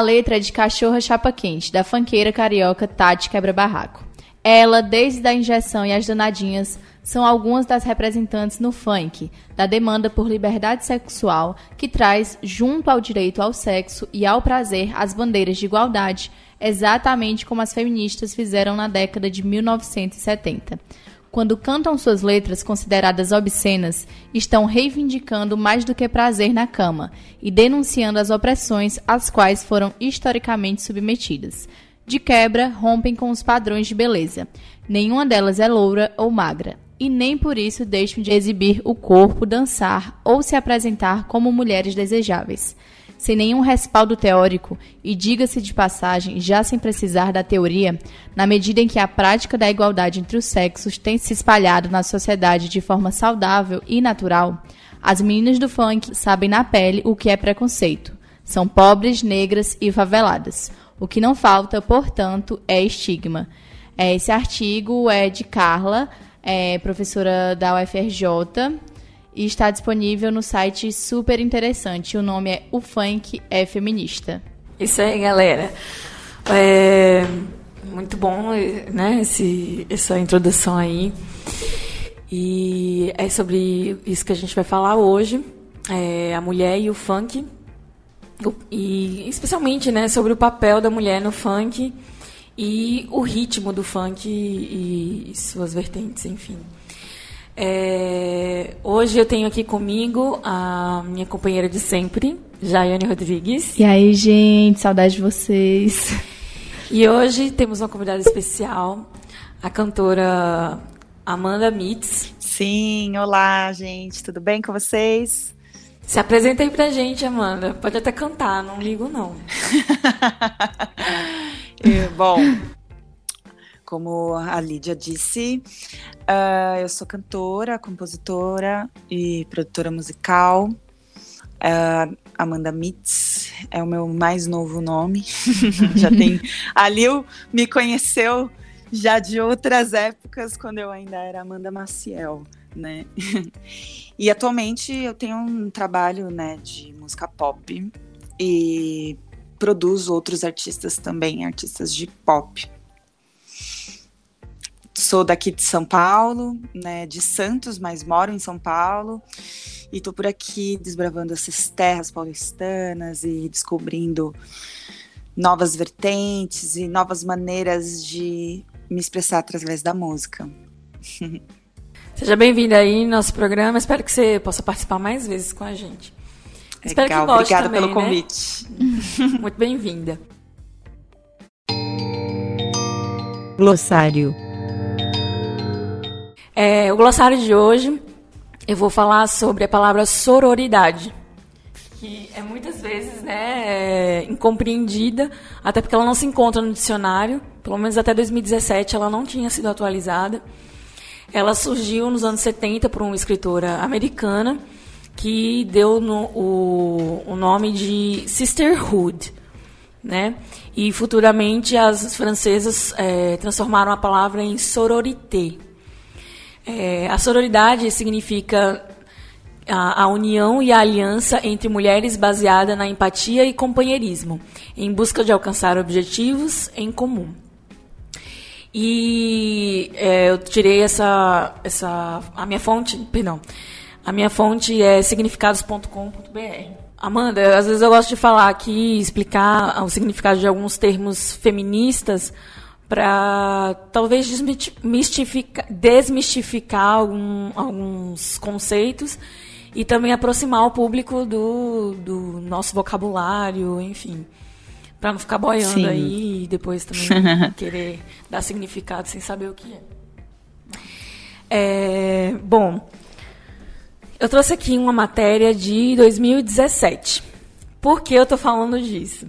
A letra é de Cachorra Chapa Quente, da fanqueira carioca Tati Quebra-Barraco. Ela, desde a injeção e as danadinhas, são algumas das representantes no funk, da demanda por liberdade sexual, que traz, junto ao direito ao sexo e ao prazer, as bandeiras de igualdade, exatamente como as feministas fizeram na década de 1970 quando cantam suas letras consideradas obscenas, estão reivindicando mais do que prazer na cama e denunciando as opressões às quais foram historicamente submetidas. De quebra, rompem com os padrões de beleza. Nenhuma delas é loura ou magra. E nem por isso deixam de exibir o corpo, dançar ou se apresentar como mulheres desejáveis sem nenhum respaldo teórico e, diga-se de passagem, já sem precisar da teoria, na medida em que a prática da igualdade entre os sexos tem se espalhado na sociedade de forma saudável e natural, as meninas do funk sabem na pele o que é preconceito. São pobres, negras e faveladas. O que não falta, portanto, é estigma. É, Esse artigo é de Carla, é, professora da UFRJ, e está disponível no site super interessante. O nome é O Funk é Feminista. Isso aí, galera. É muito bom, né, esse, essa introdução aí. E é sobre isso que a gente vai falar hoje, é a mulher e o funk. E especialmente, né, sobre o papel da mulher no funk e o ritmo do funk e, e suas vertentes, enfim. É, hoje eu tenho aqui comigo a minha companheira de sempre, Jaiane Rodrigues. E aí, gente, saudade de vocês. E hoje temos uma convidada especial, a cantora Amanda Mitz. Sim, olá, gente, tudo bem com vocês? Se apresenta aí pra gente, Amanda. Pode até cantar, não ligo não. E, bom, como a Lídia disse, uh, eu sou cantora, compositora e produtora musical. Uh, Amanda Mitz é o meu mais novo nome. já tem. A Lil me conheceu já de outras épocas, quando eu ainda era Amanda Maciel, né? e atualmente eu tenho um trabalho né, de música pop e produzo outros artistas também, artistas de pop. Sou daqui de São Paulo, né, de Santos, mas moro em São Paulo. E tô por aqui desbravando essas terras paulistanas e descobrindo novas vertentes e novas maneiras de me expressar através da música. Seja bem-vinda aí no nosso programa. Espero que você possa participar mais vezes com a gente. Espero Legal, que goste obrigada também, pelo né? convite. Muito bem-vinda. Glossário. É, o glossário de hoje eu vou falar sobre a palavra sororidade, que é muitas vezes né, é, incompreendida, até porque ela não se encontra no dicionário, pelo menos até 2017 ela não tinha sido atualizada. Ela surgiu nos anos 70 por uma escritora americana que deu no, o, o nome de Sisterhood. Né? E futuramente as francesas é, transformaram a palavra em sororité. É, a sororidade significa a, a, união e a aliança entre mulheres baseada na empatia e companheirismo, em busca de alcançar objetivos em comum. E é, eu tirei essa, essa. A minha fonte. Perdão. A minha fonte é significados.com.br. Amanda, às vezes eu gosto de falar aqui, explicar o significado de alguns termos feministas para talvez desmistificar, desmistificar algum, alguns conceitos e também aproximar o público do, do nosso vocabulário, enfim. Para não ficar boiando Sim. aí e depois também querer dar significado sem saber o que é. é. Bom, eu trouxe aqui uma matéria de 2017. Por que eu estou falando disso?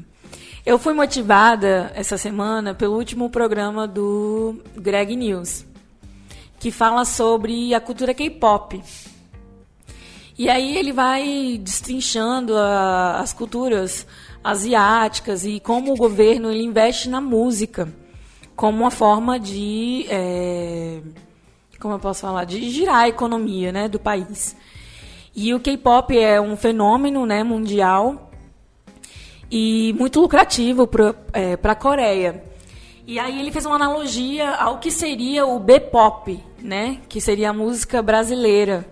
Eu fui motivada essa semana pelo último programa do Greg News, que fala sobre a cultura K-pop. E aí ele vai destrinchando a, as culturas asiáticas e como o governo ele investe na música como uma forma de é, como eu posso falar de girar a economia né do país e o K-pop é um fenômeno né mundial e muito lucrativo para é, a Coreia e aí ele fez uma analogia ao que seria o B-pop né que seria a música brasileira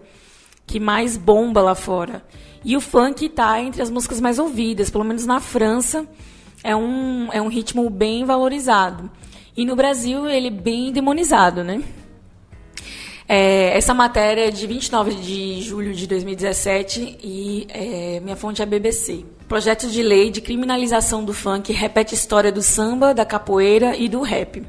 que mais bomba lá fora e o funk está entre as músicas mais ouvidas, pelo menos na França é um, é um ritmo bem valorizado. E no Brasil ele é bem demonizado, né? É, essa matéria é de 29 de julho de 2017 e é, minha fonte é a BBC. Projeto de lei de criminalização do funk repete a história do samba, da capoeira e do rap.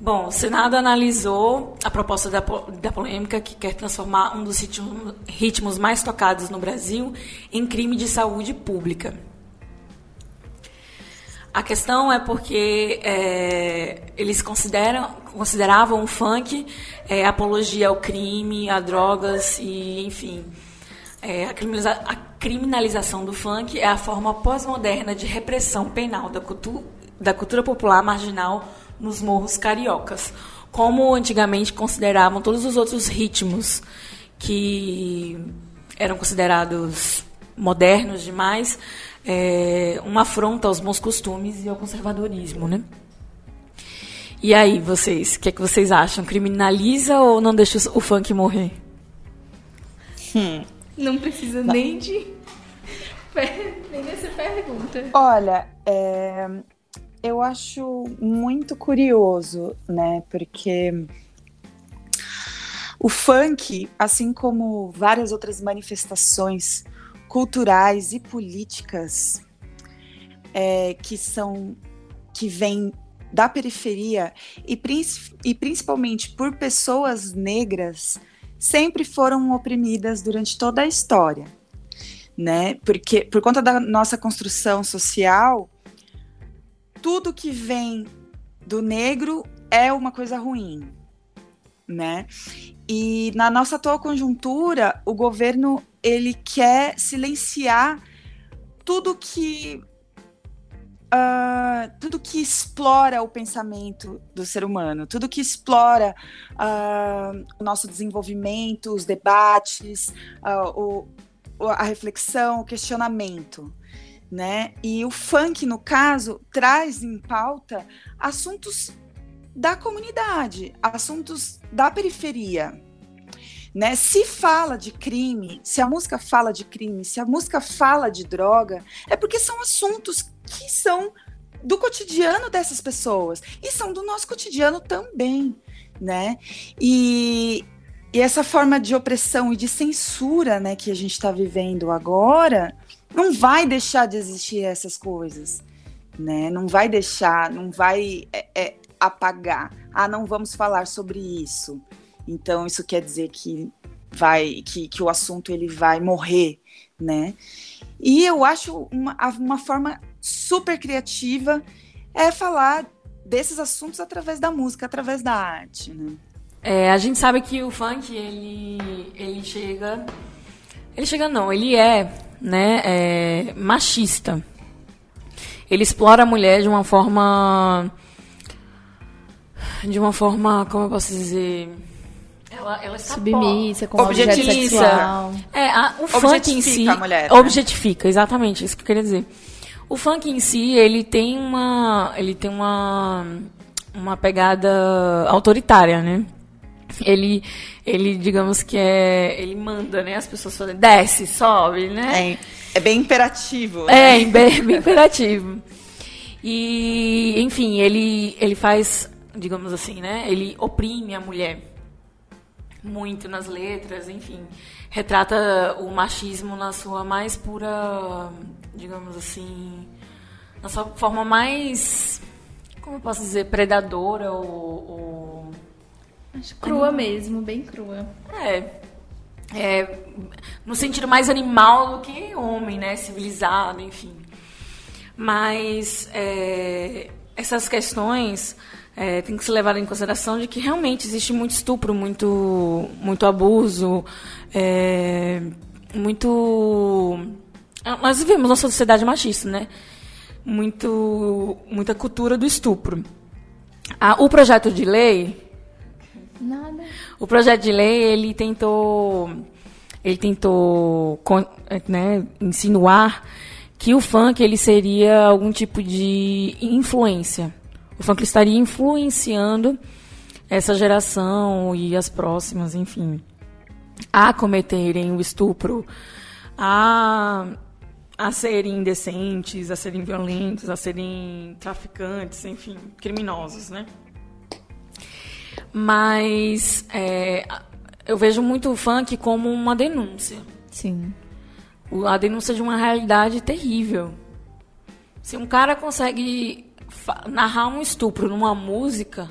Bom, o Senado analisou a proposta da, da polêmica que quer transformar um dos ritmos, ritmos mais tocados no Brasil em crime de saúde pública. A questão é porque é, eles consideram, consideravam o funk é, apologia ao crime, a drogas e, enfim. É, a, criminaliza a, criminalização do funk é a forma pós-moderna de repressão penal da, cultu da cultura popular marginal nos morros cariocas, como antigamente consideravam todos os outros ritmos que eram considerados modernos demais, é, uma afronta aos bons costumes e ao conservadorismo, né? E aí, vocês, o que, é que vocês acham? Criminaliza ou não deixa o funk morrer? Hum. Não precisa não. nem de nem dessa pergunta. Olha, é, eu acho muito curioso, né? Porque o funk, assim como várias outras manifestações culturais e políticas é, que são que vêm da periferia e, e principalmente por pessoas negras sempre foram oprimidas durante toda a história, né? Porque por conta da nossa construção social, tudo que vem do negro é uma coisa ruim, né? E na nossa atual conjuntura, o governo ele quer silenciar tudo que uh, tudo que explora o pensamento do ser humano, tudo que explora uh, o nosso desenvolvimento, os debates, uh, o, a reflexão, o questionamento né? E o funk, no caso, traz em pauta assuntos da comunidade, assuntos da periferia. Né? Se fala de crime, se a música fala de crime, se a música fala de droga, é porque são assuntos que são do cotidiano dessas pessoas e são do nosso cotidiano também, né? E, e essa forma de opressão e de censura, né, que a gente está vivendo agora, não vai deixar de existir essas coisas, né? Não vai deixar, não vai é, é, apagar. Ah, não vamos falar sobre isso. Então isso quer dizer que vai, que, que o assunto ele vai morrer, né? E eu acho uma, uma forma super criativa é falar desses assuntos através da música, através da arte, né? É, a gente sabe que o funk ele ele chega ele chega não, ele é né, é, machista. Ele explora a mulher de uma forma. De uma forma, como eu posso dizer. Ela, ela está Submissa, com objeto Objetiviza. sexual. É, a- o funk em si. Objetifica a mulher, né? Objetifica, exatamente, isso que eu queria dizer. O funk em si, ele tem uma. Ele tem uma. Uma pegada autoritária, né? Ele, ele, digamos que é. Ele manda, né? As pessoas fazem. Desce, sobe, né? É, é bem imperativo. né? É, bem, bem imperativo. E, enfim, ele, ele faz, digamos assim, né? Ele oprime a mulher muito nas letras, enfim. Retrata o machismo na sua mais pura, digamos assim, na sua forma mais, como eu posso dizer, predadora ou... ou Crua mesmo, bem crua. é, é, no sentido mais animal do que homem, né? Civilizado, enfim. Mas é, essas questões é, tem que se levar em consideração de que realmente existe muito estupro, muito, muito abuso, é, muito. Nós vivemos uma sociedade machista, né? Muito, muita cultura do estupro. Ah, o projeto de lei Nada. o projeto de lei ele tentou ele tentou con- né, insinuar que o funk ele seria algum tipo de influência. O funk estaria influenciando essa geração e as próximas, enfim, a cometerem o estupro, a a serem indecentes, a serem violentos, a serem traficantes, enfim, criminosos, né? Mas é, eu vejo muito o funk como uma denúncia. Sim. A denúncia de uma realidade terrível. Se um cara consegue narrar um estupro numa música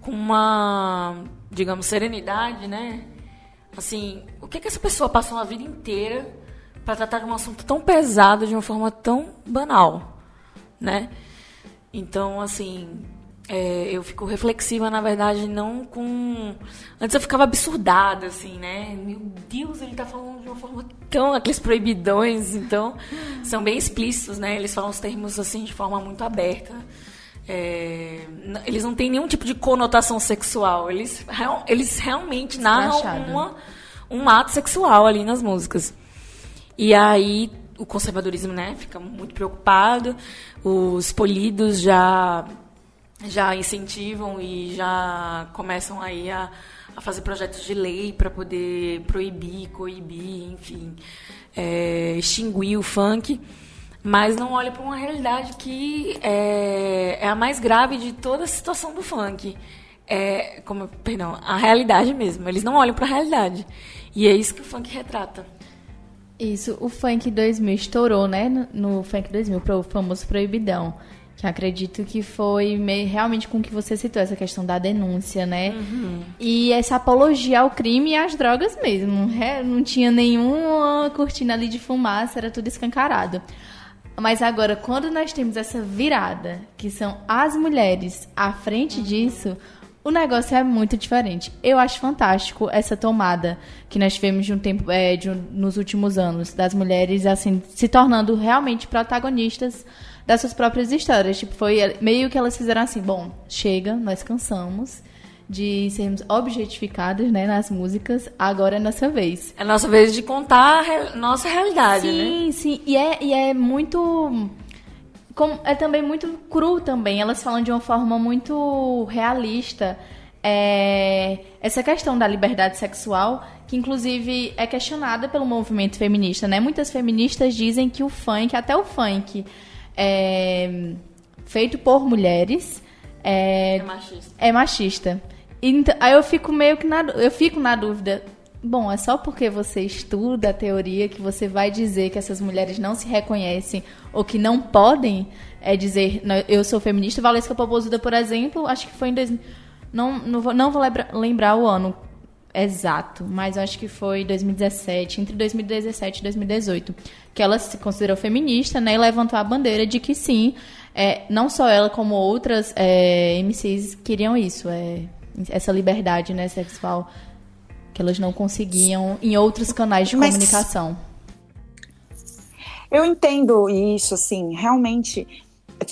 com uma, digamos, serenidade, né? Assim, o que, que essa pessoa passou a vida inteira para tratar de um assunto tão pesado de uma forma tão banal, né? Então, assim, é, eu fico reflexiva, na verdade, não com. Antes eu ficava absurdada, assim, né? Meu Deus, ele tá falando de uma forma tão. Aqueles proibidões, então, são bem explícitos, né? Eles falam os termos, assim, de forma muito aberta. É, eles não têm nenhum tipo de conotação sexual. Eles, real- eles realmente narram uma, um ato sexual ali nas músicas. E aí o conservadorismo, né, fica muito preocupado. Os polidos já já incentivam e já começam aí a, a fazer projetos de lei para poder proibir, coibir, enfim, é, extinguir o funk, mas não olha para uma realidade que é, é a mais grave de toda a situação do funk. É, como, perdão, a realidade mesmo. Eles não olham para a realidade. E é isso que o funk retrata. Isso, o Funk 2000 estourou, né? No, no Funk 2000, pro famoso Proibidão. Que acredito que foi meio, realmente com o que você citou, essa questão da denúncia, né? E essa apologia ao crime e às drogas mesmo. É, Não tinha nenhuma cortina ali de fumaça, era tudo escancarado. Mas agora, quando nós temos essa virada, que são as mulheres à frente disso, o negócio é muito diferente. Eu acho fantástico essa tomada que nós tivemos de um tempo, é, de um- nos últimos anos, das mulheres assim se tornando realmente protagonistas das suas próprias histórias. Tipo, foi meio que elas fizeram assim, bom, chega, nós cansamos de sermos objetificadas, né, nas músicas. Agora é nossa vez. É nossa vez de contar a nossa realidade, né? Sim, sim. E é, e é muito. como- é também muito cru também. Elas falam de uma forma muito realista. É, essa questão da liberdade sexual, que inclusive é questionada pelo movimento feminista, né? Muitas feministas dizem que o funk, até o funk, é feito por mulheres, é, É machista. é machista. Então, aí eu fico meio que na, eu fico na dúvida. Bom, é só porque você estuda a teoria que você vai dizer que essas mulheres não se reconhecem ou que não podem é, dizer "Não, eu sou feminista. Valesca Popozuda, por exemplo, acho que foi em 2000, não, não vou, não vou lembra- lembrar o ano exato, mas eu acho que foi 2017, entre 2017 e 2018, que ela se considerou feminista, né, e levantou a bandeira de que sim, é, não só ela como outras é, MCs queriam isso, é, essa liberdade, né, sexual que elas não conseguiam em outros canais de Mas- comunicação. Eu entendo isso, assim, realmente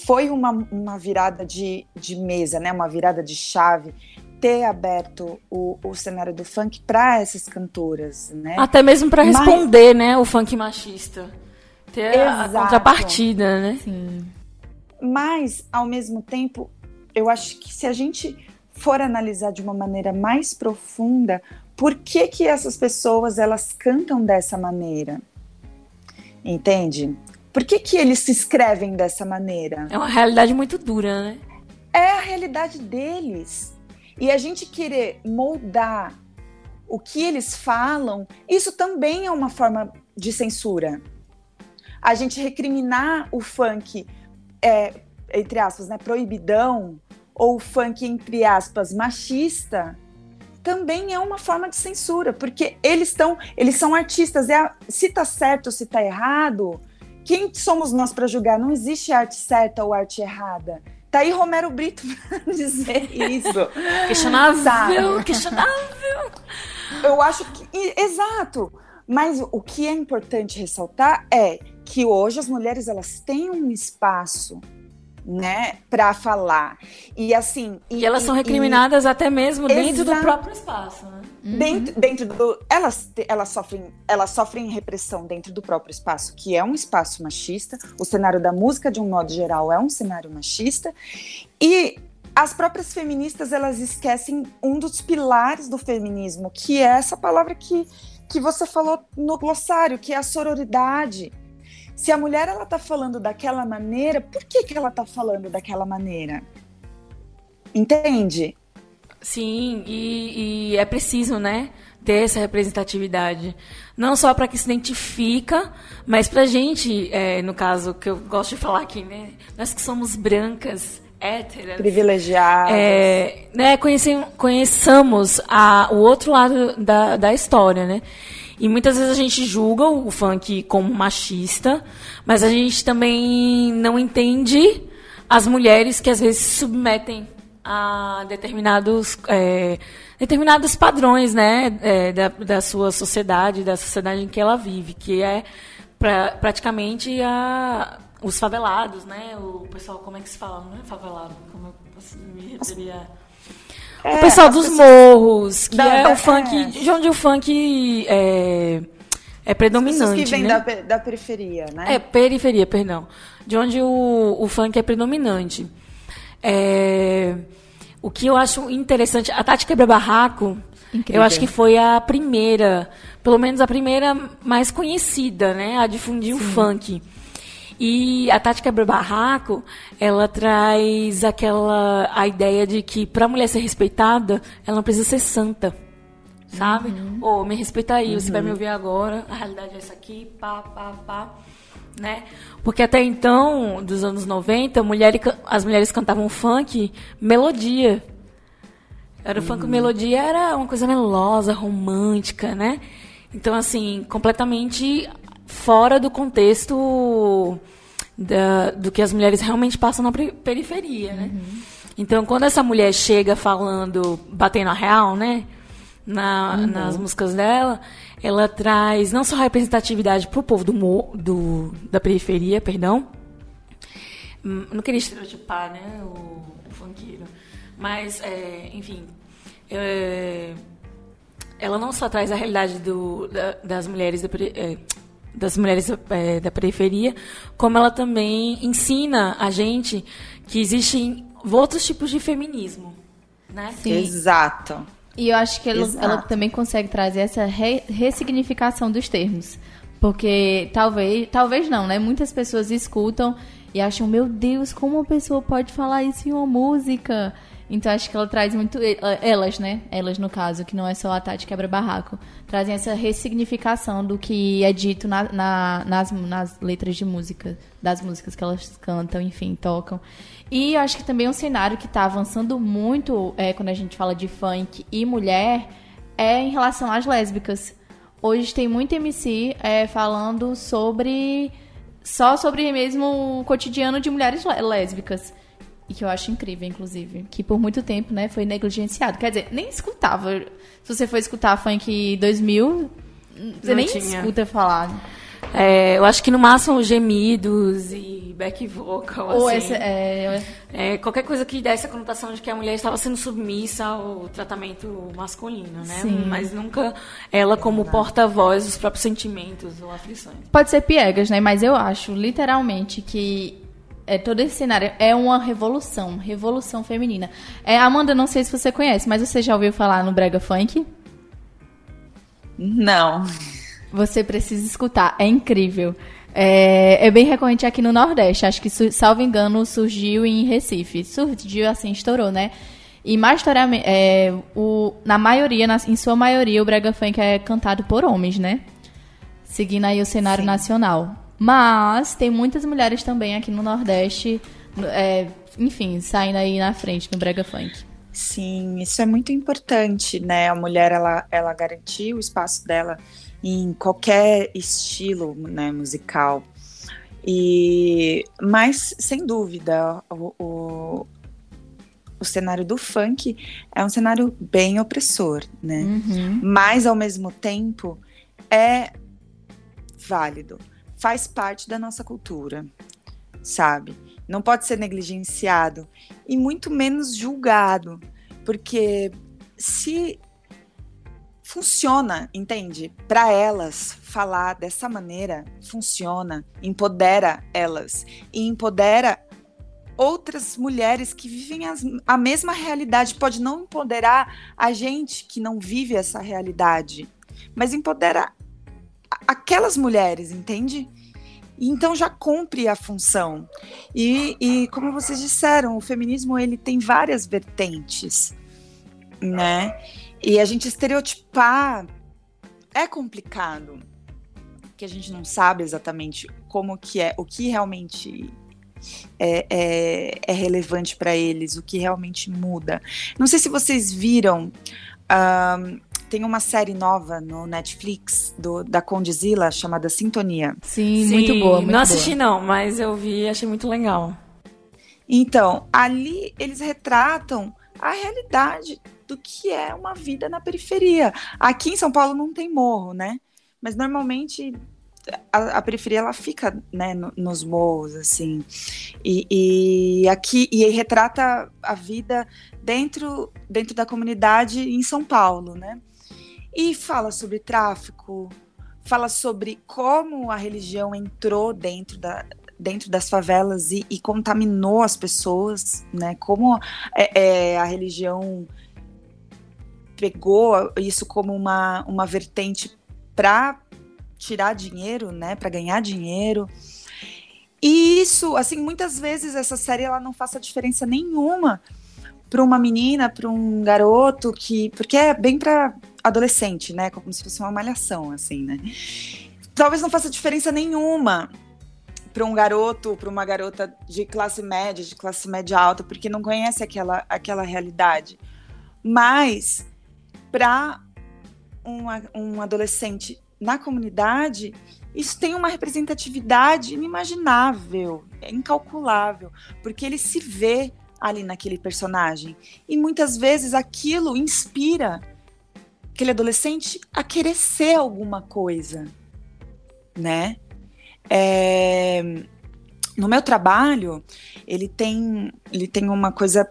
foi uma, uma virada de, de mesa, né? Uma virada de chave ter aberto o, o cenário do funk para essas cantoras, né? Até mesmo para Mas- responder, né, o funk machista. Ter a- a Exato. contrapartida, né? Sim. Mas, ao mesmo tempo, eu acho que se a gente for analisar de uma maneira mais profunda, por que que essas pessoas elas cantam dessa maneira? Entende? Por que que eles se escrevem dessa maneira? É uma realidade muito dura, né? É a realidade deles. E a gente querer moldar o que eles falam, isso também é uma forma de censura. A gente recriminar o funk, é, entre aspas, né, proibidão, ou o funk, entre aspas, machista, também é uma forma de censura, porque eles estão, eles são artistas. É se tá certo ou se tá errado, quem somos nós para julgar? Não existe arte certa ou arte errada. Tá aí Romero Brito pra dizer isso. Questionável, Sabe? questionável. Eu acho que. e- Exato! Mas o que é importante ressaltar é que hoje as mulheres elas têm um espaço, né, para falar. E assim. E elas são recriminadas até mesmo dentro do próprio espaço, né? Dentro, dentro do. Elas, elas, sofrem, elas sofrem repressão dentro do próprio espaço, que é um espaço machista. O cenário da música, de um modo geral, é um cenário machista. E as próprias feministas, elas esquecem um dos pilares do feminismo, que é essa palavra que, que você falou no glossário, que é a sororidade. Se a mulher ela tá falando daquela maneira, por que, que ela tá falando daquela maneira? Entende? Sim, e, e é preciso, né, ter essa representatividade. Não só para que se identifica, mas pra gente, é, no caso que eu gosto de falar aqui, né, nós que somos brancas, héteras, Privilegiadas. é, né, conhecem- conheçamos a, o outro lado da, da história, né? E muitas vezes a gente julga o funk como machista, mas a gente também não entende as mulheres que às vezes se submetem a determinados, é, determinados padrões, né, é, da, da sua sociedade, da sociedade em que ela vive, que é pra, praticamente a, os favelados, né? O pessoal, como é que se fala? Não é favelado, como eu posso me referir a... É, o pessoal as dos pessoas- morros, que Da- é da- o funk, é. de onde o funk é, é predominante, que vêm né? da, da periferia, né? É, periferia, perdão. De onde o, o funk é predominante. É, o que eu acho interessante, a Tati Quebra Barraco, Incrível. eu acho que foi a primeira, pelo menos a primeira mais conhecida, né, a difundir o funk. E a Tati Quebra Barraco, ela traz aquela a ideia de que para a mulher ser respeitada, ela não precisa ser santa. Sabe? Ô, me respeita aí, você vai me ouvir agora, a realidade é essa aqui, pá, pá, pá. Né? Porque até então, dos anos 90, mulher, as mulheres cantavam funk melodia. Era o funk melodia, era uma coisa melosa, romântica, né? Então, assim, completamente fora do contexto da- do que as mulheres realmente passam na periferia, né? Então, quando essa mulher chega falando, batendo a real, né? Na- Nas músicas dela, ela traz não só representatividade para o povo do, mo- do- da periferia, perdão. Hum, Não queria estereotipar, né? O, o funkeiro. Mas, é, enfim. é, ela não só traz a realidade do, da- das mulheres da, é, das mulheres é, da periferia, como ela também ensina a gente que existem outros tipos de feminismo, né? Sim. Exato. E eu acho que ela, ela também consegue trazer essa re- ressignificação dos termos. Porque talvez, talvez não, né? Muitas pessoas escutam e acham, meu Deus, como uma pessoa pode falar isso em uma música? Então acho que ela traz muito. Elas, né? Elas, no caso, que não é só a Tati Quebra-Barraco, trazem essa ressignificação do que é dito na- na- nas, nas letras de música, das músicas que elas cantam, enfim, tocam. E eu acho que também um cenário que está avançando muito é, quando a gente fala de funk e mulher é em relação às lésbicas. Hoje tem muito MC é, falando sobre. só sobre mesmo o cotidiano de mulheres lé- lésbicas. E que eu acho incrível, inclusive. Que por muito tempo, né, foi negligenciado. Quer dizer, nem escutava. Se você for escutar funk 2000, você Não nem tinha. escuta falar. É, eu acho que no máximo gemidos e back vocal, Ou assim. essa, é, É, qualquer coisa que desse a conotação de que a mulher estava sendo submissa ao tratamento masculino, né? Sim. Mas nunca ela como porta-voz dos próprios sentimentos ou aflições. Pode ser piegas, né? Mas eu acho, literalmente, que é, todo esse cenário é uma revolução, revolução feminina. É, Amanda, não sei se você conhece, mas você já ouviu falar no Brega Funk? Não. Você precisa escutar, é incrível. É, é bem recorrente aqui no Nordeste. Acho que, salvo engano, surgiu em Recife. Surgiu assim, estourou, né? E majoritariamente, é, o, na maioria, na- em sua maioria, o brega funk é cantado por homens, né? Seguindo aí o cenário nacional. Mas tem muitas mulheres também aqui no Nordeste, no- é, enfim, saindo aí na frente no brega funk. Sim, isso é muito importante, né? A mulher ela, ela garantir o espaço dela em qualquer estilo né, musical. E mas sem dúvida o, o, o cenário do funk é um cenário bem opressor, né? Uhum. Mas ao mesmo tempo é válido, faz parte da nossa cultura, sabe? Não pode ser negligenciado e muito menos julgado, porque se funciona, entende? Para elas falar dessa maneira funciona, empodera elas e empodera outras mulheres que vivem as- a mesma realidade. Pode não empoderar a gente que não vive essa realidade, mas empodera aquelas mulheres, entende? Então já cumpre a função. E, e como vocês disseram, o feminismo ele tem várias vertentes, né? E a gente estereotipar é complicado, que a gente não sabe exatamente como que é, o que realmente é, é, é relevante para eles, o que realmente muda. Não sei se vocês viram, ahn, tem uma série nova no Netflix do, da Condizila chamada Sintonia. Sim, muito boa, muito Não boa. assisti não, mas eu vi e achei muito legal. Então, ali eles retratam a realidade do que é uma vida na periferia. Aqui em São Paulo não tem morro, né? Mas normalmente a, a periferia ela fica né, no- nos morros, assim. E, e aqui e retrata a vida dentro, dentro da comunidade em São Paulo, né? E fala sobre tráfico, fala sobre como a religião entrou dentro da, dentro das favelas e, e contaminou as pessoas, né? Como é, é, a religião pegou isso como uma, uma vertente para tirar dinheiro, né? Para ganhar dinheiro. E isso, assim, muitas vezes essa série ela não faça diferença nenhuma para uma menina, para um garoto que, porque é bem para adolescente, né? Como se fosse uma malhação, assim, né? Talvez não faça diferença nenhuma para um garoto, para uma garota de classe média, de classe média alta, porque não conhece aquela, aquela realidade. Mas para um, adolescente na comunidade, isso tem uma representatividade inimaginável, é incalculável, porque ele se vê ali naquele personagem. E muitas vezes aquilo inspira aquele adolescente a querer ser alguma coisa, né? É, no meu trabalho, ele tem, ele tem uma coisa,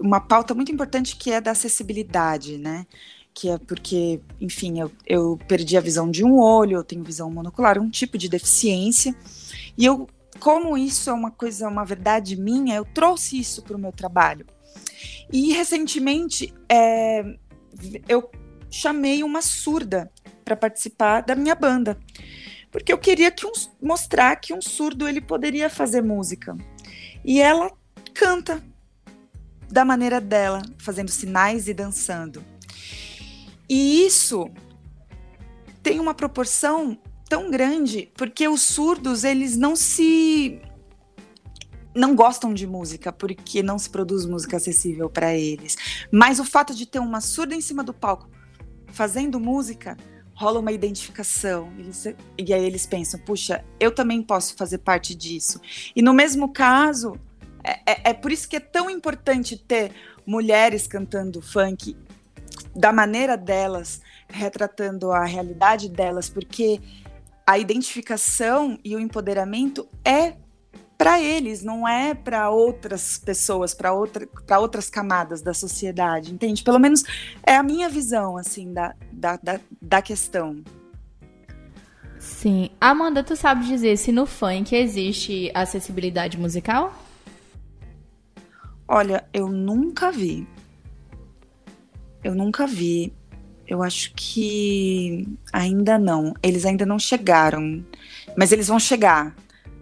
uma pauta muito importante que é da acessibilidade, né? Que é porque, enfim, eu, eu perdi a visão de um olho, eu tenho visão monocular, um tipo de deficiência, e eu, como isso é uma coisa, uma verdade minha, eu trouxe isso para o meu trabalho. E recentemente, é, eu chamei uma surda para participar da minha banda porque eu queria que um, mostrar que um surdo ele poderia fazer música. E ela canta da maneira dela, fazendo sinais e dançando. E isso tem uma proporção tão grande, porque os surdos, eles não se não gostam de música, porque não se produz música acessível para eles. Mas o fato de ter uma surda em cima do palco fazendo música rola uma identificação. Eles, e aí eles pensam, puxa, eu também posso fazer parte disso. E no mesmo caso, é, é, é por isso que é tão importante ter mulheres cantando funk da maneira delas, retratando a realidade delas, porque a identificação e o empoderamento é para eles, não é para outras pessoas, para outra, outras camadas da sociedade, entende? Pelo menos é a minha visão, assim, da, da, da, da questão. Sim. Amanda, tu sabe dizer se no funk existe acessibilidade musical? Olha, eu nunca vi. Eu nunca vi. Eu acho que ainda não. Eles ainda não chegaram. Mas eles vão chegar.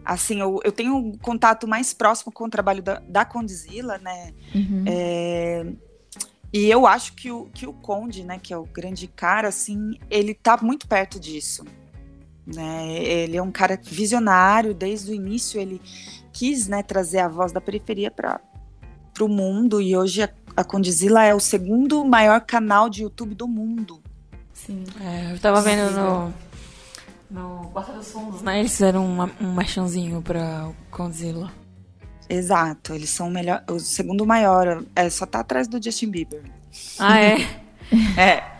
Assim, eu, eu tenho um contato mais próximo com o trabalho da, da Condzilla, né? Uhum. É, e eu acho que o, que o Conde, né, que é o grande cara, assim, ele tá muito perto disso. Né? Ele é um cara visionário, desde o início ele quis né, trazer a voz da periferia para o mundo, e hoje a, a Condizila é o segundo maior canal de YouTube do mundo. Sim. É, eu estava vendo no, no Porta dos Fundos, né? Eles fizeram uma, um merchanzinho para o Condzilla. Exato, eles são o melhor, o segundo maior, é, só tá atrás do Justin Bieber. Ah, é? é.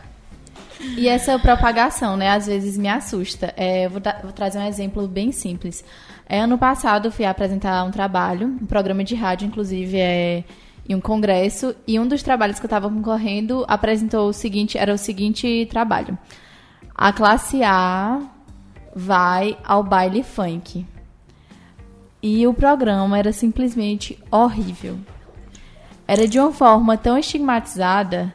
E essa propagação, né, às vezes me assusta. É, eu vou, vou, trazer um exemplo bem simples. É, ano passado fui apresentar um trabalho, um programa de rádio, inclusive, é, em um congresso, e um dos trabalhos que eu estava concorrendo apresentou o seguinte, era o seguinte trabalho. A classe A vai ao baile funk. E o programa era simplesmente horrível. Era de uma forma tão estigmatizada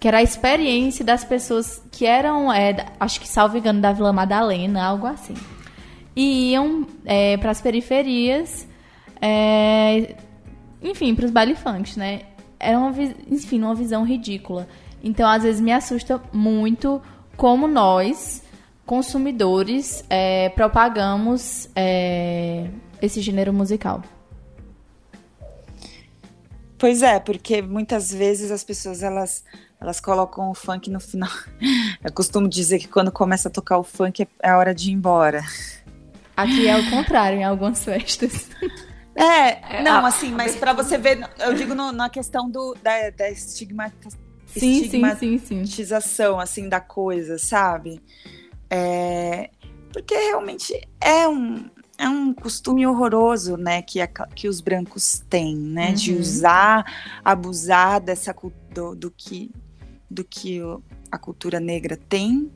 que era a experiência das pessoas que eram, é, acho que salvo engano, da Vila Madalena, algo assim. E iam é, para as periferias, é, enfim, para os baile funks, né? Era uma, enfim, uma visão ridícula. Então, às vezes, me assusta muito como nós, consumidores, é, propagamos é, esse gênero musical. Pois é, porque muitas vezes as pessoas elas elas colocam o funk no final. Eu costumo dizer que quando começa a tocar o funk é a hora de ir embora. Aqui é o contrário em algumas festas. É, é não, assim, mas para você ver, eu digo no, na questão do, da, da estigma, sim, estigmatização, sim, sim, assim, da coisa, sabe? É, porque realmente é um, é um costume horroroso, né, que, a, que os brancos têm, né, uhum. de usar, abusar dessa do, do que do que a cultura negra tem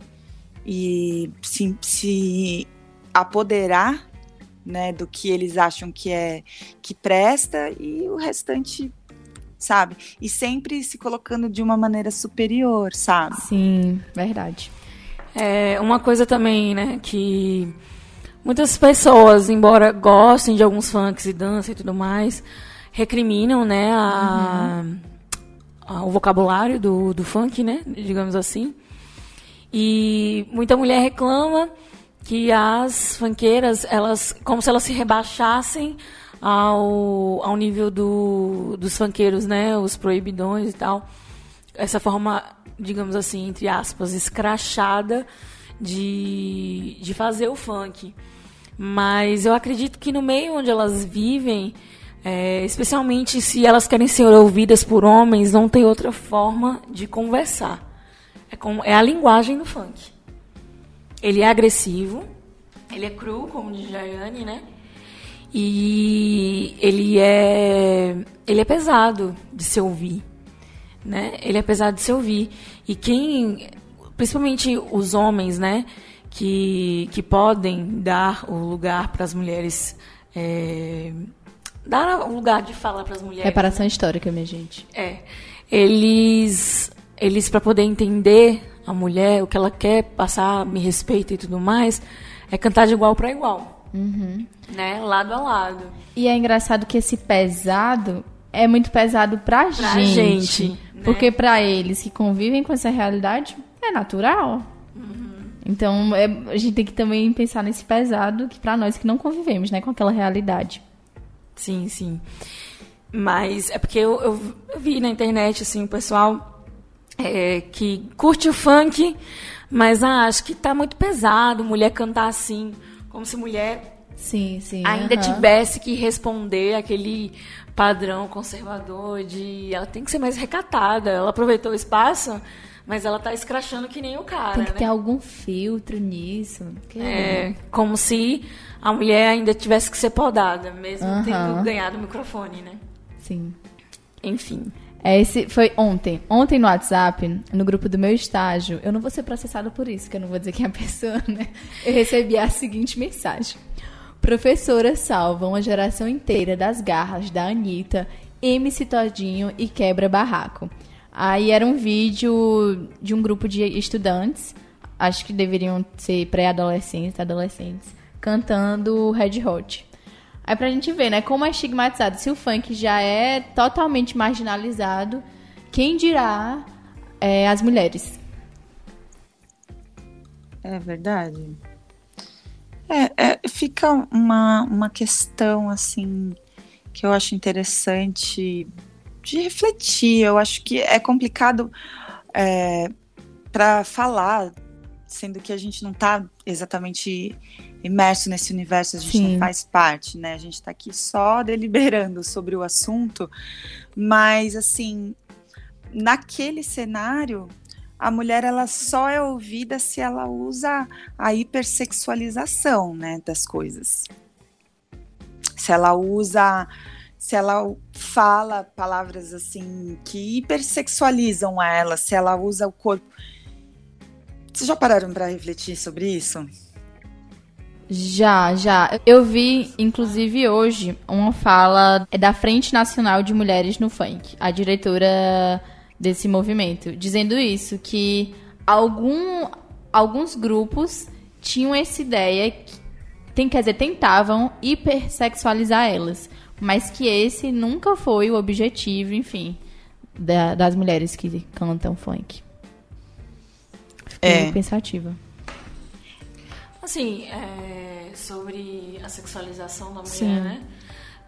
e se, se apoderar né, do que eles acham que é que presta e o restante, sabe? E sempre se colocando de uma maneira superior, sabe? Sim, verdade. É uma coisa também, né, que muitas pessoas, embora gostem de alguns funks e dança e tudo mais, recriminam, né, a uhum o vocabulário do, do funk, né? Digamos assim. E muita mulher reclama que as funkeiras, elas, como se elas se rebaixassem ao, ao nível do, dos funkeiros, né? Os proibidões e tal. Essa forma, digamos assim, entre aspas, escrachada de, de fazer o funk. Mas eu acredito que no meio onde elas vivem, é, especialmente se elas querem ser ouvidas por homens, não tem outra forma de conversar. É, com, é a linguagem do funk. Ele é agressivo, ele é cru, como diz Jaiane, né? E ele é, ele é pesado de se ouvir, né? Ele é pesado de se ouvir. E quem, principalmente os homens, né? Que, que podem dar o lugar para as mulheres é, dar um lugar de fala para as mulheres. Reparação né? histórica, minha gente. É. Eles, eles para poder entender a mulher, o que ela quer passar, me respeita e tudo mais, é cantar de igual para igual. Uhum. Né? Lado a lado. E é engraçado que esse pesado é muito pesado pra, pra gente. gente né? Porque para eles que convivem com essa realidade, é natural. Uhum. Então, é, a gente tem que também pensar nesse pesado que para nós que não convivemos, né, com aquela realidade. Sim, sim. Mas é porque eu, eu, eu vi na internet, assim, o pessoal é, que curte o funk, mas ah, acho que tá muito pesado mulher cantar assim, como se mulher sim, sim, ainda tivesse que responder aquele padrão conservador de ela tem que ser mais recatada. Ela aproveitou o espaço Mas ela tá escrachando que nem o cara, Tem que né? ter algum filtro nisso. Que- É, como se a mulher ainda tivesse que ser podada, mesmo Aham. tendo ganhado o microfone, né? Sim. Enfim. É, Esse foi ontem. Ontem no WhatsApp, no grupo do meu estágio, eu não vou ser processada por isso, que eu não vou dizer quem é a pessoa, né? Eu recebi a seguinte mensagem. Professora salva uma geração inteira das garras da Anitta, MC Todinho e Quebra Barraco. Aí era um vídeo de um grupo de estudantes, acho que deveriam ser pré-adolescentes, adolescentes, cantando Red Hot. Aí pra gente ver, né, como é estigmatizado. Se o funk já é totalmente marginalizado, quem dirá é, as mulheres? É verdade. É, é, fica uma, uma questão assim que eu acho interessante de refletir. Eu acho que é complicado para falar, sendo que a gente não está exatamente imerso nesse universo, a gente Sim. não faz parte, né? A gente está aqui só deliberando sobre o assunto, mas assim, naquele cenário, a mulher ela só é ouvida se ela usa a hipersexualização, né, das coisas. Se ela usa, se ela fala palavras assim que hipersexualizam ela, se ela usa o corpo. Vocês já pararam para refletir sobre isso? Já, já. Eu vi, inclusive hoje, uma fala da Frente Nacional de Mulheres no Funk, a diretora desse movimento, dizendo isso, que algum, alguns grupos tinham essa ideia, que, tem, quer dizer, tentavam hipersexualizar elas, mas que esse nunca foi o objetivo, enfim, da- das mulheres que cantam funk. Fiquei É. pensativa. Assim, é, sobre a sexualização da mulher, Sim. né?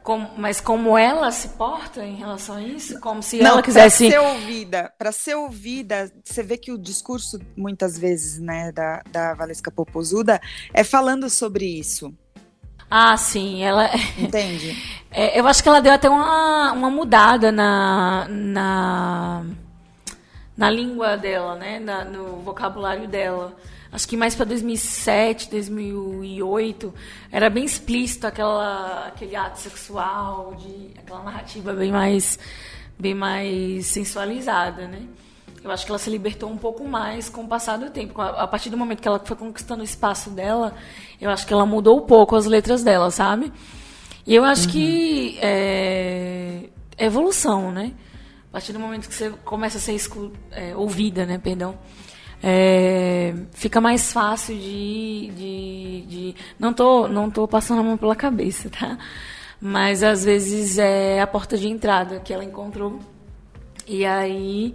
Como- mas como ela se porta em relação a isso? Como se Não, ela quisesse. Para ser ouvida, para ser ouvida, você vê que o discurso muitas vezes, né, da, da Valesca Popozuda é falando sobre isso, Ah, sim, ela. entende? É, eu acho que ela deu até uma, uma mudada na, na, na língua dela, né? Na- no vocabulário dela. Acho que mais para 2007, 2008, era bem explícito aquela, aquele ato sexual, de, aquela narrativa bem mais, bem mais sensualizada, né? Eu acho que ela se libertou um pouco mais com o passar do tempo. A, partir do momento que ela foi conquistando o espaço dela, eu acho que ela mudou um pouco as letras dela, sabe? E eu acho que é, é evolução, né? A partir do momento que você começa a ser é, ouvida, né? Perdão. É, fica mais fácil de, de, de- Não tô, não tô passando a mão pela cabeça, tá? Mas às vezes é a porta de entrada que ela encontrou. E aí.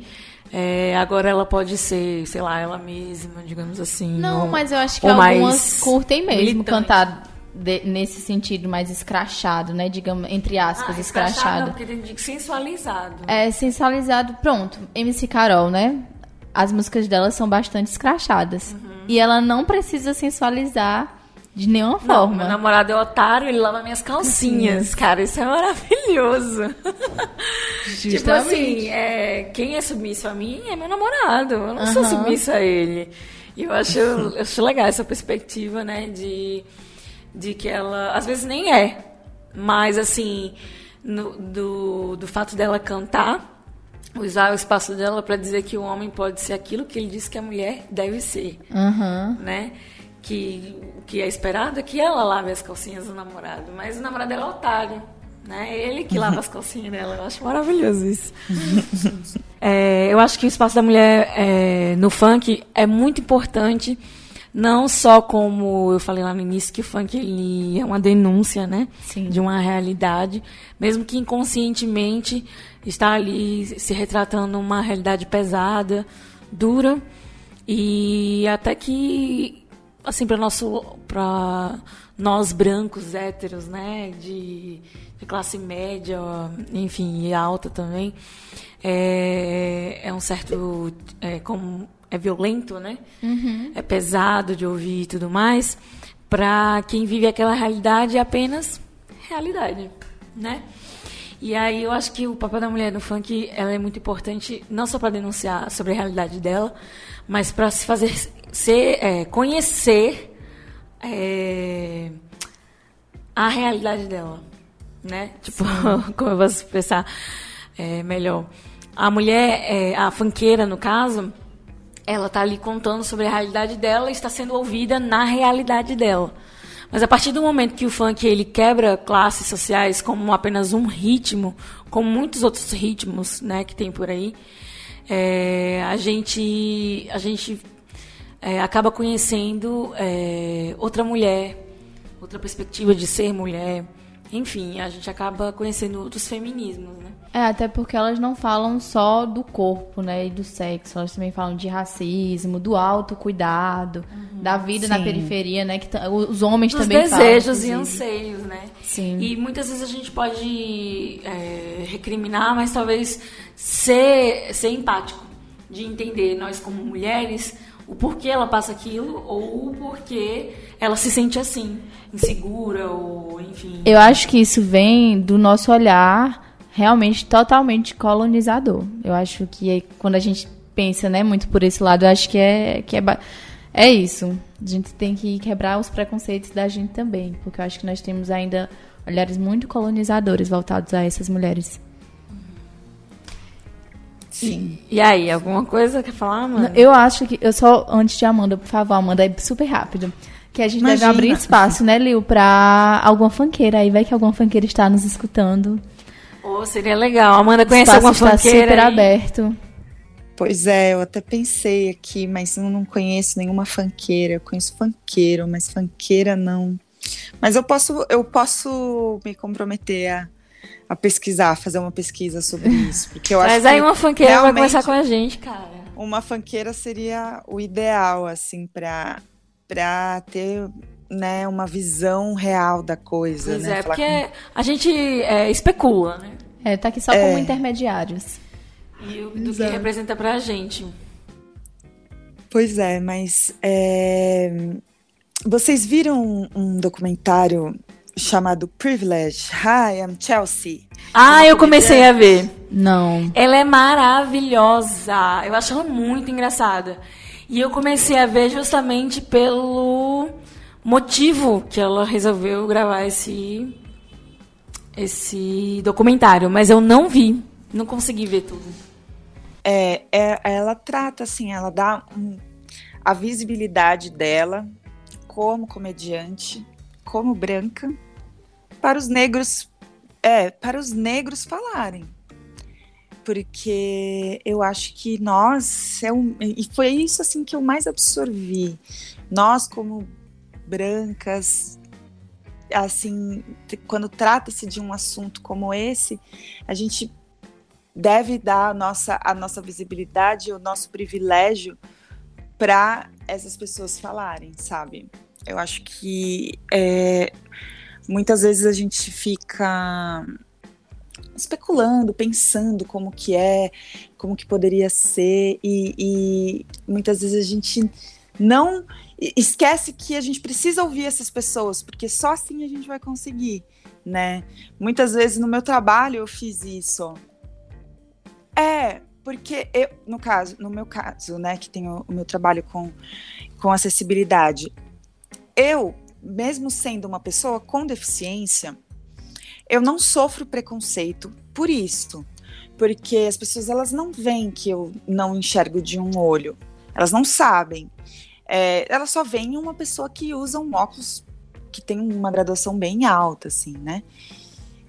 é, agora ela pode ser, sei lá, ela mesma, digamos assim. Não, ou- mas eu acho que algumas curtem mesmo militante. cantar de- nesse sentido mais escrachado, né? Digamos, entre aspas, Ah, escrachado. escrachado, porque tem de sensualizado. É sensualizado, pronto. MC Carol, né? As músicas dela são bastante escrachadas. Uhum. E ela não precisa sensualizar de nenhuma Não, meu forma. namorado é otário, ele lava minhas calcinhas. Cara, isso é maravilhoso. tipo assim, é, quem é submisso a mim é meu namorado. Eu não sou Aham. submissa a ele. E eu acho, eu acho legal essa perspectiva, né? De, de que ela, às vezes nem é. Mas assim, no- do, do fato dela cantar, usar o espaço dela para dizer que o homem pode ser aquilo que ele disse que a mulher deve ser Aham. né? Que o que é esperado é que ela lave as calcinhas do namorado, mas o namorado dela é otário, né? Ele que lava as calcinhas dela. Eu acho maravilhoso isso. É, eu acho que o espaço da mulher é, no funk é muito importante, não só como eu falei lá no início que o funk ele é uma denúncia, né? Sim. De uma realidade, mesmo que inconscientemente está ali se retratando uma realidade pesada, dura e até que assim para nosso para nós brancos héteros né de, de classe média enfim e alta também é, é um certo é, como é violento né? É pesado de ouvir e tudo mais. Para quem vive aquela realidade é apenas realidade né E aí eu acho que o papel da mulher no funk ela é muito importante, não só para denunciar sobre a realidade dela, mas para se fazer ser, é, conhecer é, a realidade dela, né? Tipo, como eu vou expressar é, melhor. A mulher, é, a fanqueira no caso, ela está ali contando sobre a realidade dela e está sendo ouvida na realidade dela. Mas a partir do momento que o funk ele quebra classes sociais como apenas um ritmo, como muitos outros ritmos, né, que tem por aí, é, a gente a gente é, acaba conhecendo é, outra mulher, outra perspectiva de ser mulher. Enfim, a gente acaba conhecendo outros feminismos, né? É, até porque elas não falam só do corpo, né, e do sexo, elas também falam de racismo, do autocuidado, uhum, da vida sim. na periferia, né, que os homens Dos também desejos falam, e anseios, né? Sim. E muitas vezes a gente pode é, recriminar, mas talvez ser, ser empático, de entender nós como mulheres o porquê ela passa aquilo ou o porquê ela se sente assim, insegura ou enfim. Eu acho que isso vem do nosso olhar realmente totalmente colonizador. Eu acho que é, quando a gente pensa, né, muito por esse lado, eu acho que é que é é isso. A gente tem que quebrar os preconceitos da gente também, porque eu acho que nós temos ainda olhares muito colonizadores voltados a essas mulheres. Sim. E, aí, alguma coisa quer falar, Amanda? Eu acho que eu só antes de Amanda, por favor, Amanda, é super rápido. Que a gente Imagina. deve abrir espaço, né, Lil, pra alguma fanqueira aí, vai que alguma fanqueira está nos escutando. Oh, seria legal. Amanda conhece alguma está fanqueira super aí? aberto. Pois é, eu até pensei aqui, mas eu não conheço nenhuma fanqueira. Eu conheço fanqueiro, mas fanqueira não. Mas eu posso, eu posso me comprometer a, a pesquisar, fazer uma pesquisa sobre isso. Porque eu mas acho aí uma fanqueira vai conversar com a gente, cara. Uma fanqueira seria o ideal, assim, pra, pra ter né, uma visão real da coisa. Pois né? é, Falar porque com... a gente é, especula, né? É, tá aqui só é. como intermediários. E o, do Exato. que representa pra gente. Pois é, mas é... vocês viram um, documentário chamado Privilege? Hi, I'm Chelsea. Ah, eu comecei a ver. Não. Ela é maravilhosa. Eu acho ela muito engraçada. E eu comecei a ver justamente pelo motivo que ela resolveu gravar esse esse documentário, mas eu não vi, não consegui ver tudo. É, é ela trata assim, ela dá um, a visibilidade dela como comediante, como branca, para os negros, é, para os negros falarem. Porque eu acho que nós, é um, e foi isso assim que eu mais absorvi. Nós como brancas, assim, quando trata-se de um assunto como esse, a gente deve dar a nossa, a nossa visibilidade, o nosso privilégio para essas pessoas falarem, sabe? Eu acho que é, muitas vezes a gente fica especulando, pensando como que é, como que poderia ser, e, e muitas vezes a gente não esquece que a gente precisa ouvir essas pessoas, porque só assim a gente vai conseguir, né? Muitas vezes no meu trabalho eu fiz isso. É, porque eu, no caso, no meu caso, né, que tenho o meu trabalho com, com acessibilidade, eu, mesmo sendo uma pessoa com deficiência, eu não sofro preconceito por isso, porque as pessoas elas não veem que eu não enxergo de um olho, elas não sabem é, ela só vem uma pessoa que usa um óculos que tem uma graduação bem alta, assim, né?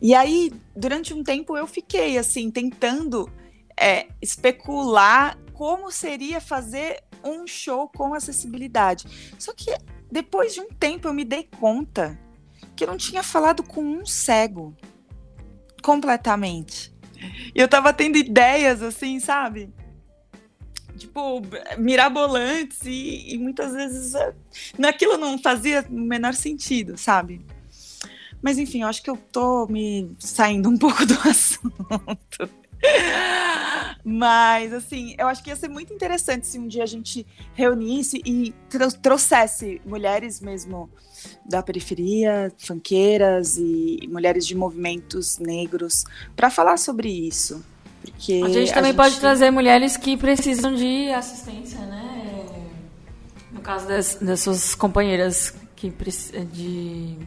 E aí, durante um tempo, eu fiquei, assim, tentando é, especular como seria fazer um show com acessibilidade. Só que depois de um tempo eu me dei conta que eu não tinha falado com um cego completamente. E eu tava tendo ideias assim, sabe? tipo, mirabolantes e, e muitas vezes é, naquilo não fazia o menor sentido, sabe? Mas enfim, eu acho que eu tô me saindo um pouco do assunto. Mas, assim, eu acho que ia ser muito interessante se um dia a gente reunisse e trouxesse mulheres mesmo da periferia, fanqueiras e mulheres de movimentos negros para falar sobre isso. Porque a gente também a gente... pode trazer mulheres que precisam de assistência, né? No caso das, das suas companheiras que de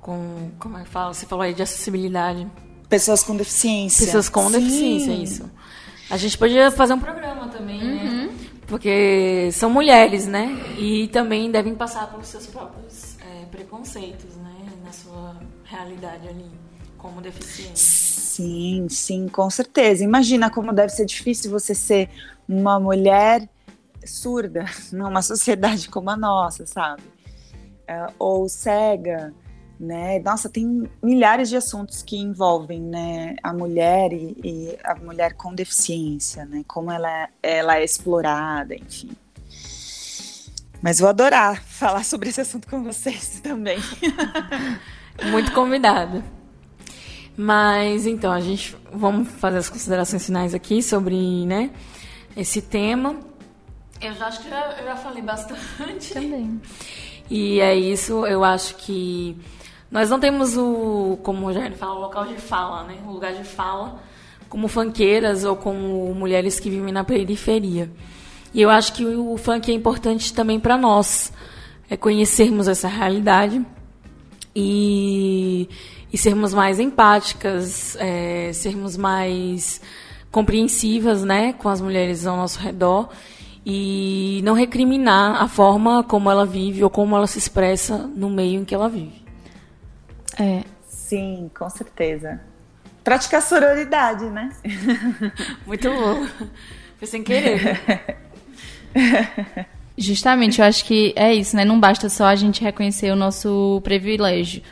com como é que fala? Você falou aí de acessibilidade. Pessoas com deficiência. Pessoas com Sim. deficiência, isso. A gente podia fazer um programa também, né? uhum. né? Porque são mulheres, né? E também devem passar pelos seus próprios é, preconceitos, né? Na sua realidade ali, como deficiente. Sim, sim, com certeza. Imagina como deve ser difícil você ser uma mulher surda numa sociedade como a nossa, sabe? É, ou cega, né? Nossa, tem milhares de assuntos que envolvem, né, a mulher e, e a mulher com deficiência, né? Como ela, é, ela é explorada, enfim. Mas vou adorar falar sobre esse assunto com vocês também. Muito convidado. Mas então, a gente vamos fazer as considerações finais aqui sobre, né, esse tema. Eu já acho que já, eu já falei bastante. Também. E é isso, eu acho que nós não temos o, como o Jair fala, o local de fala, né? O lugar de fala como fanqueiras ou como mulheres que vivem na periferia. E eu acho que o funk é importante também para nós, é conhecermos essa realidade e, e sermos mais empáticas, é, sermos mais compreensivas, né, com as mulheres ao nosso redor e não recriminar a forma como ela vive ou como ela se expressa no meio em que ela vive. É. Sim, com certeza. Praticar sororidade, né? Muito bom. Foi sem querer. Justamente, eu acho que é isso, né? Não basta só a gente reconhecer o nosso privilégio,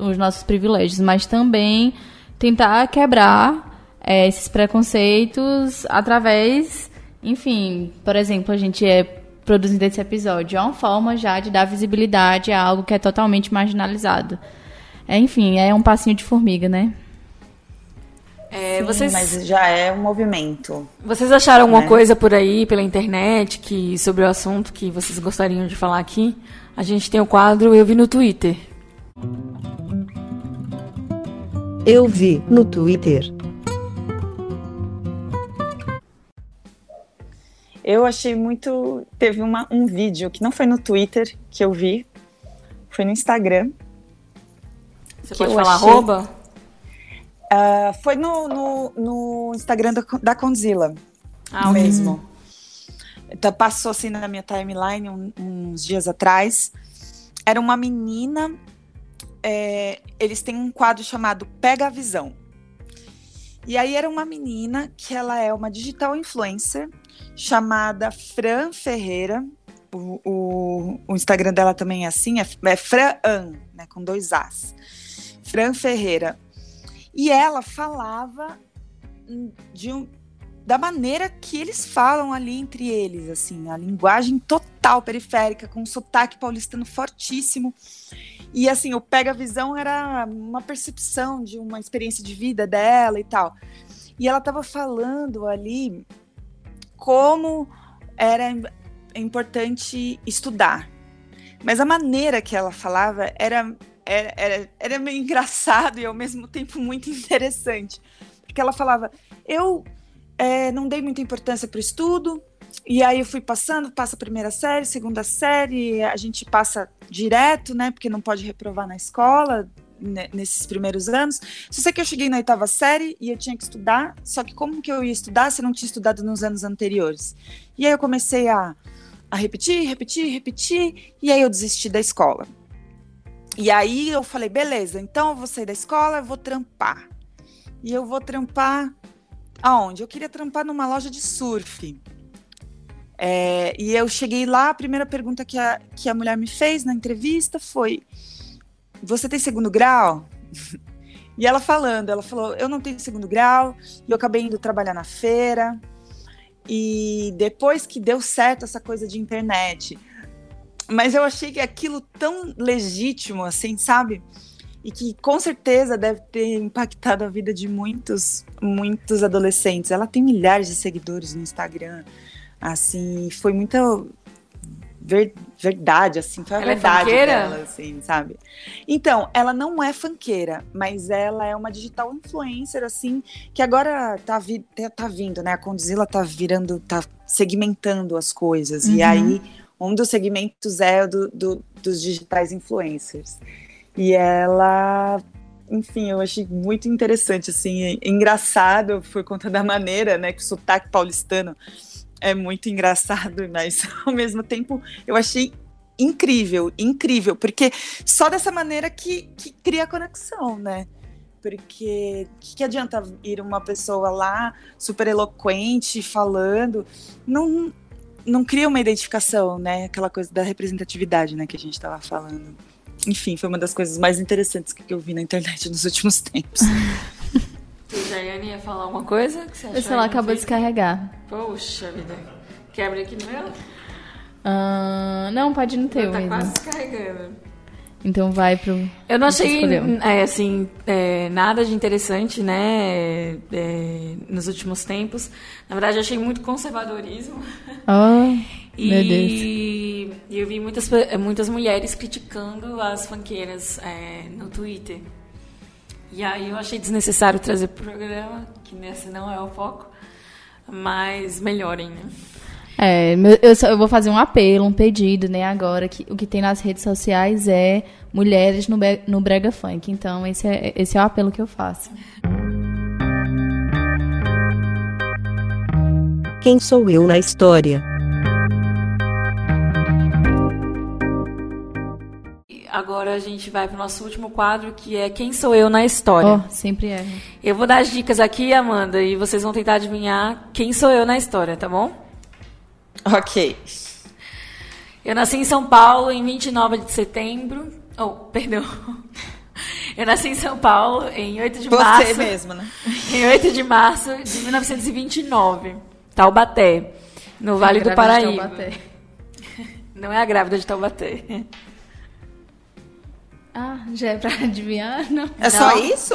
os nossos privilégios, mas também tentar quebrar é, esses preconceitos através, enfim, por exemplo, a gente é produzindo esse episódio, é uma forma já de dar visibilidade a algo que é totalmente marginalizado. É, enfim, é um passinho de formiga, né? É, Sim, vocês... mas já é um movimento. Vocês acharam alguma né? coisa por aí, pela internet, que sobre o assunto que vocês gostariam de falar aqui? A gente tem o quadro Eu Vi no Twitter. Eu vi no Twitter. Eu achei muito. Teve uma, um vídeo que não foi no Twitter que eu vi, foi no Instagram, você pode falar achei... arroba? Uh, foi no, no, no, Instagram da, da Conzilla ah, mesmo. Então, passou assim na minha timeline um, uns dias atrás. Era uma menina. É, eles têm um quadro chamado Pega a Visão. E aí era uma menina que ela é uma digital influencer chamada Fran Ferreira. O, o, o Instagram dela também é assim, é, é Fran, né, com dois As. Fran Ferreira. E ela falava de um, da maneira que eles falam ali entre eles, assim, a linguagem total periférica, com um sotaque paulistano fortíssimo. E assim, o Pega Visão era uma percepção de uma experiência de vida dela e tal. E ela estava falando ali como era importante estudar. Mas a maneira que ela falava era era, era, era meio engraçado e ao mesmo tempo muito interessante. Porque ela falava: eu é, não dei muita importância para o estudo, e aí eu fui passando, passa a primeira série, segunda série, a gente passa direto, né? Porque não pode reprovar na escola né, nesses primeiros anos. Só sei que eu cheguei na oitava série e eu tinha que estudar, só que como que eu ia estudar se eu não tinha estudado nos anos anteriores? E aí eu comecei a, a repetir, repetir, repetir, e aí eu desisti da escola. E aí eu falei, beleza, então eu vou sair da escola, eu vou trampar. E eu vou trampar aonde? Eu queria trampar numa loja de surf. É, e eu cheguei lá, a primeira pergunta que a, que a mulher me fez na entrevista foi: Você tem segundo grau? e ela falando, ela falou: Eu não tenho segundo grau, e eu acabei indo trabalhar na feira. E depois que deu certo essa coisa de internet, mas eu achei que aquilo tão legítimo, assim, sabe? e que com certeza deve ter impactado a vida de muitos, muitos adolescentes. Ela tem milhares de seguidores no Instagram, assim, foi muito ver, verdade, assim, foi a Ela é verdade funkeira? dela, assim, sabe? Então, ela não é fanqueira, mas ela é uma digital influencer, assim, que agora tá, vi, tá- tá vindo, né? A Condzilla tá virando, tá segmentando as coisas. E Uhum. aí, um dos segmentos é do, do- dos digitais influencers. E ela, enfim, eu achei muito interessante, assim, engraçado por conta da maneira, né, que o sotaque paulistano é muito engraçado, mas ao mesmo tempo eu achei incrível, incrível, porque só dessa maneira que, que cria conexão, né? Porque o que, que adianta ir uma pessoa lá super eloquente falando, não não cria uma identificação, né? Aquela coisa da representatividade, né, que a gente estava falando. Enfim, foi uma das coisas mais interessantes que eu vi na internet nos últimos tempos. Tu, Jaiane, ia falar uma coisa? Que você achou aí no acabou de descarregar. Poxa vida. Quebra aqui no meu? Ah, não, pode não ter tá quase descarregando. Então vai pro. Eu não achei, é, assim, é, nada de interessante, né, é, nos últimos tempos. Na verdade, eu achei muito conservadorismo. Oh, E, meu Deus. e eu vi muitas, pe- muitas mulheres criticando as fanqueiras é, no Twitter. E aí eu achei desnecessário trazer pro programa, que nesse não é o foco. Mas melhorem, né? É, eu, só- eu vou fazer um apelo, um pedido, né, agora, que o que tem nas redes sociais é mulheres no, no brega funk. Então, esse é, esse é o apelo que eu faço. Quem sou eu na história? Agora a gente vai pro nosso último quadro, que é Quem Sou Eu na História. Ó, sempre é. Eu vou dar as dicas aqui, Amanda, e vocês vão tentar adivinhar quem sou eu na história, tá bom? Ok. Eu nasci em São Paulo em 29 de setembro. Oh, perdão. Eu nasci em São Paulo em 8 de Você março. mesmo, né? Em 8 de março de 1929. Taubaté, no Vale do Grávida de Paraíba. Taubaté. Não é a grávida de Taubaté. Ah, já é pra adivinhar? Não. É só isso?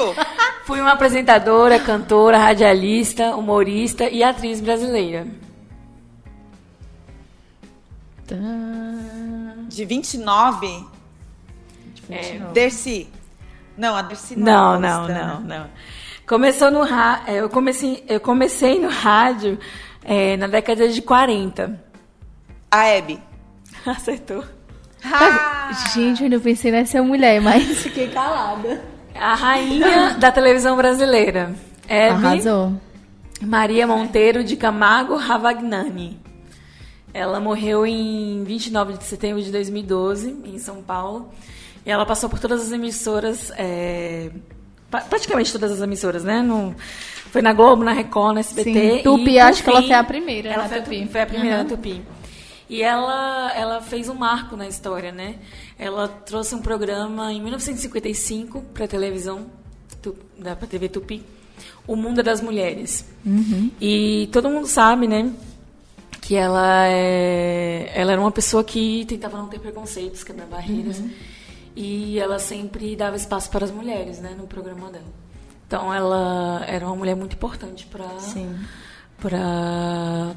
Fui uma apresentadora, cantora, radialista, humorista e atriz brasileira. Tá. De 29? É, Dercy. Não, a Dercy não. Não, é não, paulistana. não, não. Começou no ra... é, eu comecei, eu comecei no rádio é, na década de 40. A Hebe. Acertou. Ah, Gente, eu não pensei nessa mulher, mas fiquei calada. A rainha da televisão brasileira. Hebe Arrasou. Maria Monteiro de Camargo Ravagnani. Ela morreu em 29 de setembro de 2012, em São Paulo. E ela passou por todas as emissoras, é, pra- praticamente todas as emissoras, né? No, foi na Globo, na Record, na SBT. Sim, Tupi, e, acho que ela fim, foi a primeira Ela na foi, a Tupi. tu- foi a primeira Uhum. na Tupi. E ela, ela fez um marco na história, né? Ela trouxe um programa em 1955 para a televisão, da pra TV Tupi, O Mundo das Mulheres. E todo mundo sabe, né? Que ela, é, ela era uma pessoa que tentava não ter preconceitos, quebrar barreiras. E ela sempre dava espaço para as mulheres, né? No programa dela. Então ela era uma mulher muito importante para para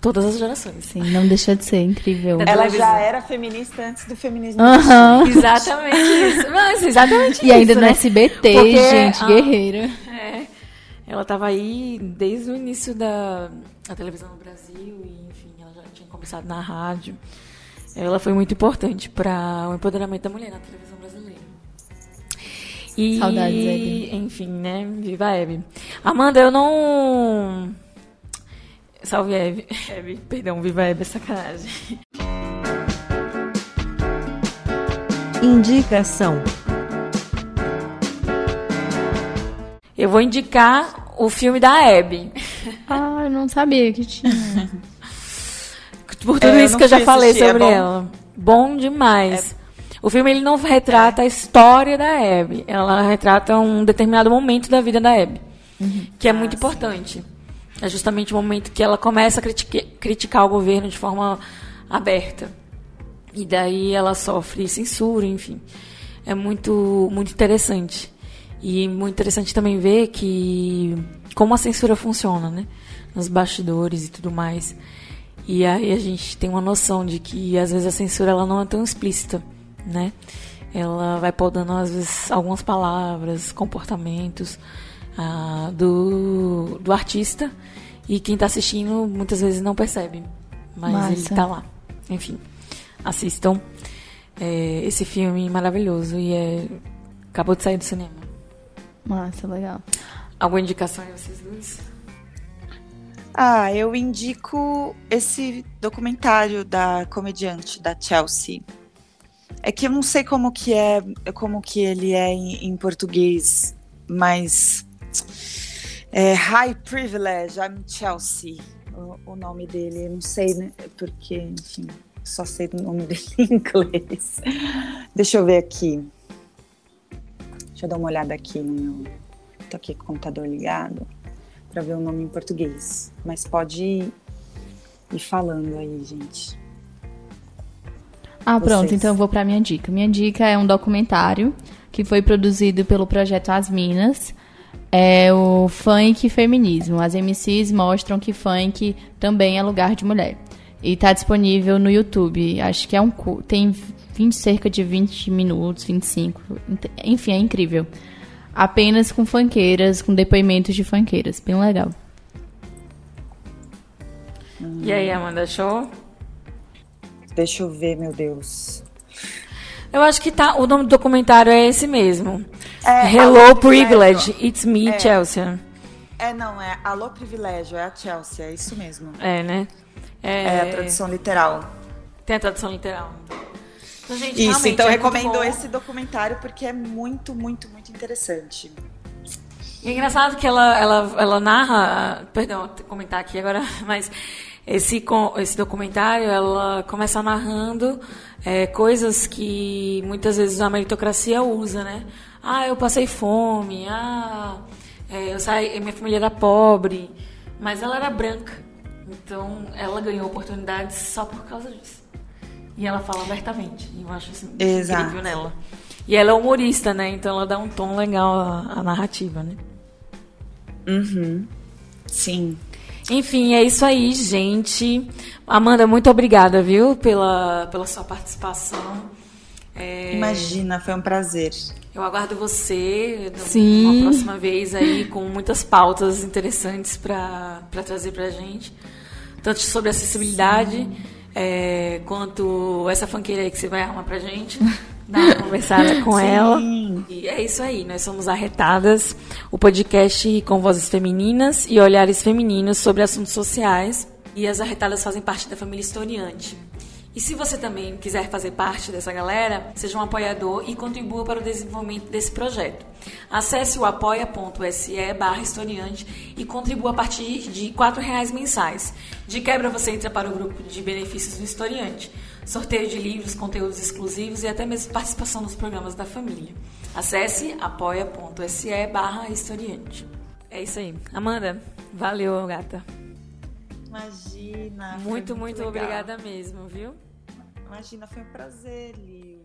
todas as gerações. Sim, não deixa de ser incrível. Ela já era feminista antes do feminismo. Aham. Exatamente isso. Mas exatamente E ainda isso, no né? SBT, Porque, gente, ah, guerreira. Ela estava aí desde o início da, da televisão no Brasil e, enfim, ela já tinha começado na rádio. Ela foi muito importante para o empoderamento da mulher na televisão brasileira. E, Saudades, Hebe. enfim, né? Viva a Hebe. Amanda, eu não... Salve, Hebe. Hebe, perdão, viva a Hebe, é sacanagem. Indicação. Eu vou indicar o filme da Hebe. Ah, eu não sabia que tinha. Por tudo É, isso que eu já falei assistir, é sobre bom? ela. Bom demais. O filme ele não retrata a história da Abby. Ela retrata um determinado momento da vida da Abby, que é muito importante. É justamente o momento que ela começa a critique- criticar o governo de forma aberta. E daí ela sofre censura, enfim. é muito, muito interessante. E muito interessante também ver que como a censura funciona, né? Nos bastidores e tudo mais. E aí a gente tem uma noção de que às vezes a censura ela não é tão explícita, né? Ela vai podando às vezes algumas palavras, comportamentos ah, do, do artista e quem está assistindo muitas vezes não percebe, mas Massa. ele está lá. Enfim, assistam é, esse filme maravilhoso e é acabou de sair do cinema. Massa, legal. Alguma indicação aí vocês dois? Ah, eu indico esse documentário da comediante da Chelsea. É que eu não sei como que é, como que ele é em, em português, mas é High Privilege, I'm Chelsea, o, o nome dele. Eu não sei, né? Porque, enfim, só sei do nome dele em inglês. Deixa eu ver aqui. Deixa eu dar uma olhada aqui no meu. Tô aqui com o computador ligado para ver o nome em português. Mas pode ir, ir falando aí, gente. Ah, pronto, Vocês. então eu vou para minha dica. Minha dica é um documentário que foi produzido pelo projeto As Minas. É o Funk Feminismo. As MCs mostram que funk também é lugar de mulher. E tá disponível no YouTube. Acho que é um tem 20, cerca de 20 minutos, 25. Enfim, é incrível. Apenas com funkeiras, com depoimentos de funkeiras. Bem legal. E aí, Amanda, show? Deixa eu ver, meu Deus. Eu acho que tá. O nome do documentário é esse mesmo. É, Hello Alô, Privilege, It's Me, É. Chelsea. É, não, é Alô Privilégio, é a Chelsea, é isso mesmo. É, né? É, a tradução literal. Tem a tradução literal. Então, gente, Isso, então é eu muito recomendo esse documentário porque é muito, muito, muito interessante. E é engraçado que ela, ela, ela narra. Perdão, comentar aqui agora, mas esse, esse documentário ela começa narrando é, coisas que muitas vezes a meritocracia usa, né? Ah, eu passei fome, ah, é, eu saí, minha família era pobre, mas ela era branca. Então ela ganhou oportunidades só por causa disso. E ela fala abertamente. E eu acho assim, Exato. incrível nela. E ela é humorista, né? Então ela dá um tom legal à, à narrativa, né? Uhum. Sim. Enfim, é isso aí, gente. Amanda, muito obrigada, viu, pela, pela sua participação. É, Imagina, foi um prazer. Eu aguardo você Sim. próxima vez aí com muitas pautas interessantes para trazer pra gente. Tanto sobre acessibilidade, é, quanto essa fanqueira aí que você vai arrumar pra gente. Dar uma conversada com ela. E é isso aí, nós somos Arretadas, o podcast com vozes femininas e olhares femininos sobre assuntos sociais. E as Arretadas fazem parte da família historiante. E se você também quiser fazer parte dessa galera, seja um apoiador e contribua para o desenvolvimento desse projeto. Acesse o apoia.se barra historiante e contribua a partir de 4 reais mensais. De quebra você entra para o grupo de benefícios do historiante, sorteio de livros, conteúdos exclusivos e até mesmo participação nos programas da família. Acesse apoia.se barra historiante. É isso aí. Amanda, valeu, gata. Imagina. Muito, muito legal. obrigada mesmo, viu? Imagina, foi um prazer, Lil.